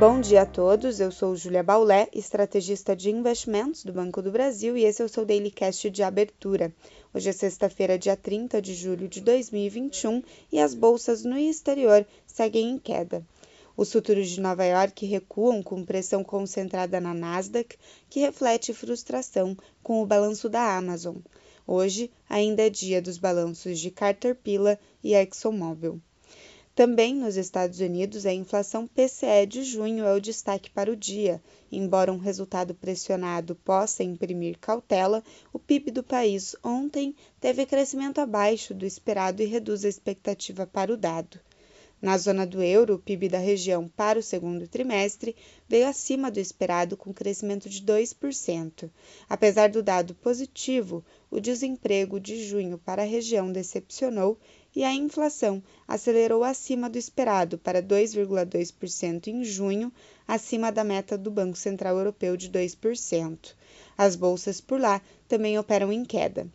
Bom dia a todos, eu sou Julia Baulé, estrategista de investimentos do Banco do Brasil e esse é o seu Daily Cast de abertura. Hoje é sexta-feira, dia 30 de julho de 2021 e as bolsas no exterior seguem em queda. Os futuros de Nova York recuam com pressão concentrada na Nasdaq, que reflete frustração com o balanço da Amazon. Hoje ainda é dia dos balanços de Caterpillar e ExxonMobil. Também nos Estados Unidos, a inflação PCE de junho é o destaque para o dia. Embora um resultado pressionado possa imprimir cautela, o PIB do país ontem teve crescimento abaixo do esperado e reduz a expectativa para o dado. Na zona do euro, o PIB da região para o segundo trimestre veio acima do esperado, com crescimento de 2%. Apesar do dado positivo, o desemprego de junho para a região decepcionou e a inflação acelerou acima do esperado para 2,2% em junho, acima da meta do Banco Central Europeu de 2%. As bolsas por lá também operam em queda.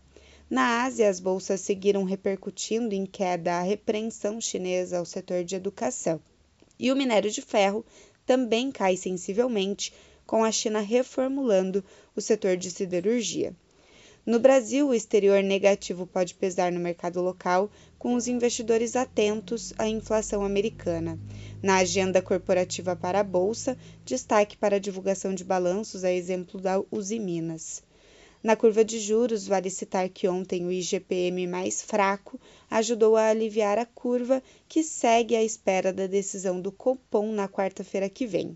Na Ásia, as bolsas seguiram repercutindo em queda a repreensão chinesa ao setor de educação. E o minério de ferro também cai sensivelmente, com a China reformulando o setor de siderurgia. No Brasil, o exterior negativo pode pesar no mercado local, com os investidores atentos à inflação americana. Na agenda corporativa para a Bolsa, destaque para a divulgação de balanços, a exemplo da Usiminas. Na curva de juros, vale citar que ontem o IGPM mais fraco ajudou a aliviar a curva, que segue à espera da decisão do Copom na quarta-feira que vem.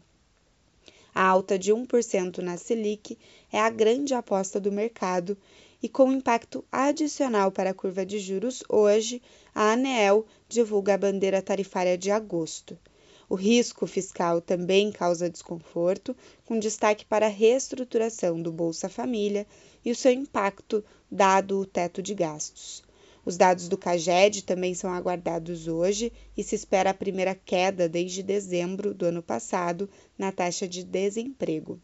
A alta de 1% na Selic é a grande aposta do mercado e com impacto adicional para a curva de juros hoje, a ANEEL divulga a bandeira tarifária de agosto. O risco fiscal também causa desconforto, com destaque para a reestruturação do Bolsa Família e o seu impacto dado o teto de gastos. Os dados do CAGED também são aguardados hoje e se espera a primeira queda desde dezembro do ano passado na taxa de desemprego.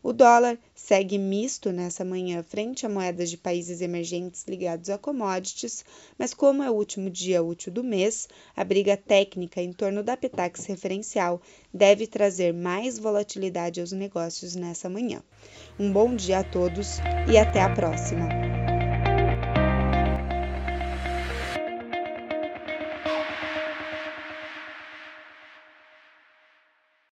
O dólar segue misto nessa manhã frente a moedas de países emergentes ligados a commodities, mas como é o último dia útil do mês, a briga técnica em torno da Petax referencial deve trazer mais volatilidade aos negócios nessa manhã. Um bom dia a todos e até a próxima!